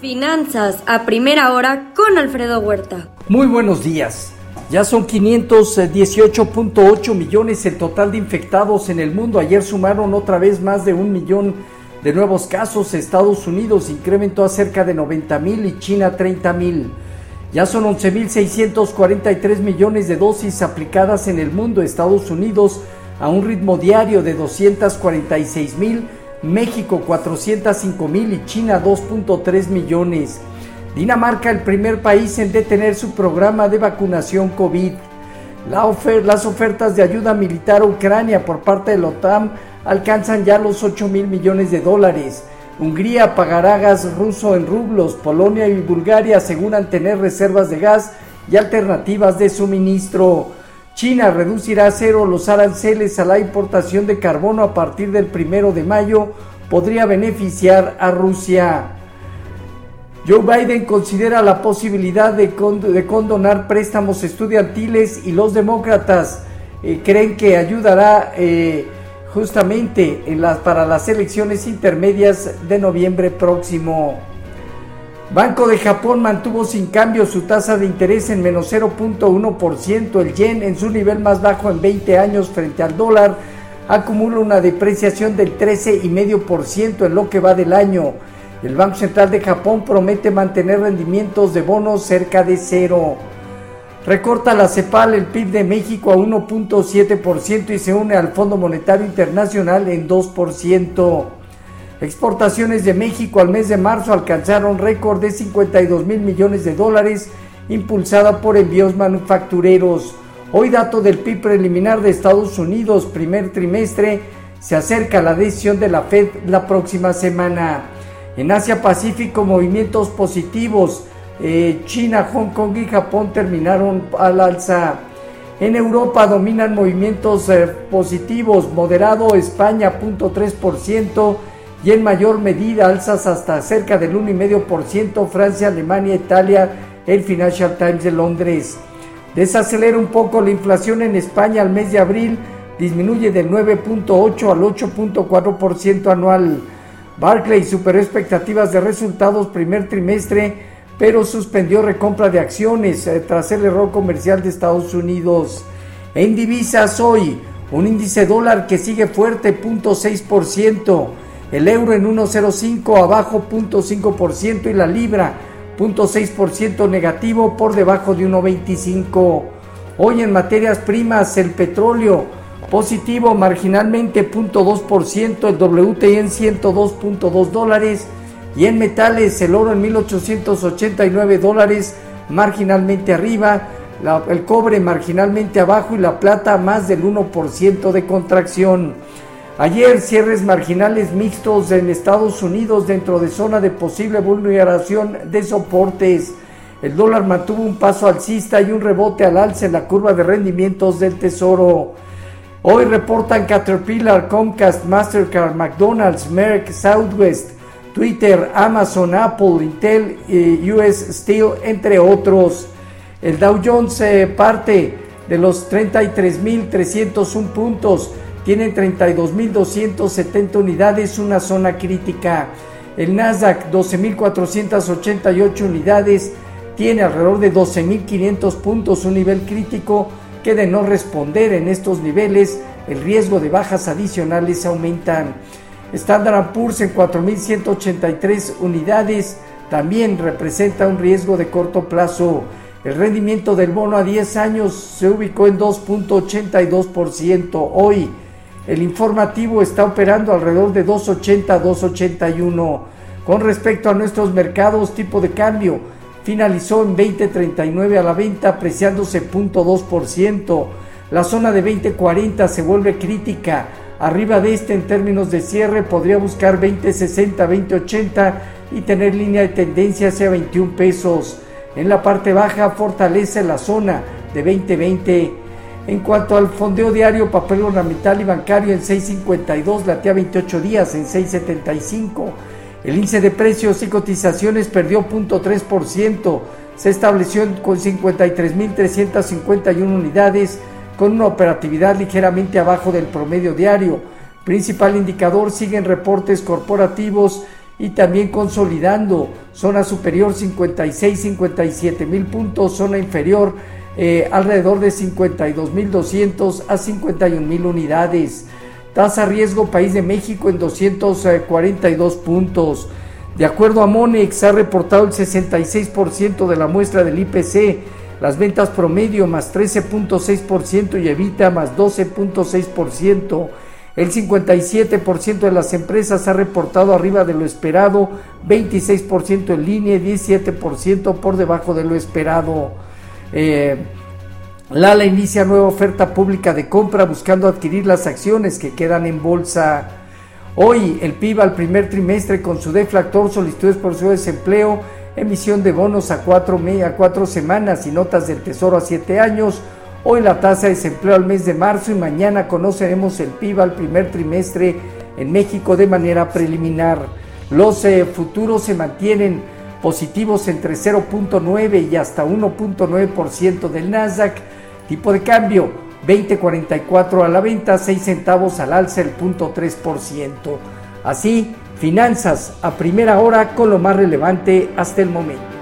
Finanzas a primera hora con Alfredo Huerta. Muy buenos días. Ya son 518.8 millones el total de infectados en el mundo. Ayer sumaron otra vez más de un millón de nuevos casos. Estados Unidos incrementó a cerca de 90 mil y China 30 mil. Ya son 11.643 millones de dosis aplicadas en el mundo. Estados Unidos a un ritmo diario de 246 mil. México 405 mil y China 2.3 millones. Dinamarca, el primer país en detener su programa de vacunación COVID. las ofertas de ayuda militar a Ucrania por parte de la OTAN alcanzan ya los 8 mil millones de dólares. Hungría pagará gas ruso en rublos. Polonia y Bulgaria aseguran tener reservas de gas y alternativas de suministro. China reducirá a cero los aranceles a la importación de carbono a partir del primero de mayo. Podría beneficiar a Rusia. Joe Biden considera la posibilidad de, condonar préstamos estudiantiles y los demócratas eh, creen que ayudará eh, justamente en para las elecciones intermedias de noviembre próximo. Banco de Japón mantuvo sin cambio su tasa de interés en menos 0.1%. El yen en su nivel más bajo en 20 años frente al dólar acumula una depreciación del 13,5% en lo que va del año. El Banco Central de Japón promete mantener rendimientos de bonos cerca de cero. Recorta la CEPAL el PIB de México a 1.7% y se une al Fondo Monetario Internacional en 2%. Exportaciones de México al mes de marzo alcanzaron récord de 52 mil millones de dólares, impulsada por envíos manufactureros. Hoy dato del PIB preliminar de Estados Unidos, primer trimestre, se acerca la decisión de la Fed la próxima semana. En Asia Pacífico, movimientos positivos. Eh, China, Hong Kong y Japón terminaron al alza. En Europa dominan movimientos eh, positivos, moderado España 0.3% y en mayor medida alzas hasta cerca del 1,5% Francia, Alemania, Italia, el Financial Times de Londres. Desacelera un poco la inflación en España al mes de abril, disminuye del 9.8 al 8.4% anual. Barclay superó expectativas de resultados primer trimestre, pero suspendió recompra de acciones eh, tras el error comercial de Estados Unidos. En divisas hoy, un índice dólar que sigue fuerte, 0.6%, el euro en 1.05 abajo, 0.5% y la libra, 0.6% negativo por debajo de 1.25. Hoy en materias primas, el petróleo Positivo marginalmente 0.2%, el WTI en 102.2 dólares y en metales el oro en 1889 dólares marginalmente arriba, el cobre marginalmente abajo y la plata más del 1% de contracción. Ayer cierres marginales mixtos en Estados Unidos dentro de zona de posible vulneración de soportes. El dólar mantuvo un paso alcista y un rebote al alza en la curva de rendimientos del tesoro. Hoy reportan Caterpillar, Comcast, Mastercard, McDonald's, Merck, Southwest, Twitter, Amazon, Apple, Intel, y US Steel, entre otros. El Dow Jones eh, parte de los 33.301 puntos, tiene 32.270 unidades, una zona crítica. El Nasdaq 12.488 unidades, tiene alrededor de 12.500 puntos, un nivel crítico que de no responder en estos niveles, el riesgo de bajas adicionales aumentan. Standard Poor's en 4.183 unidades también representa un riesgo de corto plazo. El rendimiento del bono a 10 años se ubicó en 2.82%. Hoy el informativo está operando alrededor de 2.80 2.81. Con respecto a nuestros mercados, tipo de cambio, finalizó en 20.39 a la venta, apreciándose 0.2%. La zona de 20.40 se vuelve crítica. Arriba de este en términos de cierre podría buscar 20.60, 20.80 y tener línea de tendencia hacia 21 pesos. En la parte baja fortalece la zona de 20.20. En cuanto al fondeo diario, papel ornamental y bancario en 6.52, latea 28 días en 6.75. El índice de precios y cotizaciones perdió 0.3%, se estableció con 53.351 unidades, con una operatividad ligeramente abajo del promedio diario. Principal indicador siguen reportes corporativos y también consolidando zona superior 56, 57 mil puntos, zona inferior eh, alrededor de 52 mil 200 a 51 mil unidades. Tasa riesgo País de México en 242 puntos. De acuerdo a Monex, ha reportado el 66% de la muestra del IPC, las ventas promedio más 13.6% y Evita más 12.6%. El 57% de las empresas ha reportado arriba de lo esperado, 26% en línea y 17% por debajo de lo esperado. Eh, Lala inicia nueva oferta pública de compra buscando adquirir las acciones que quedan en bolsa. Hoy el PIB al primer trimestre con su deflactor, solicitudes por su desempleo, emisión de bonos a cuatro, a cuatro semanas y notas del Tesoro a siete años. Hoy la tasa de desempleo al mes de marzo y mañana conoceremos el PIB al primer trimestre en México de manera preliminar. Los eh, futuros se mantienen positivos entre 0.9 y hasta 1.9% del Nasdaq. Tipo de cambio 2044 a la venta, 6 centavos al alza, el punto 3%. Así, finanzas a primera hora con lo más relevante hasta el momento.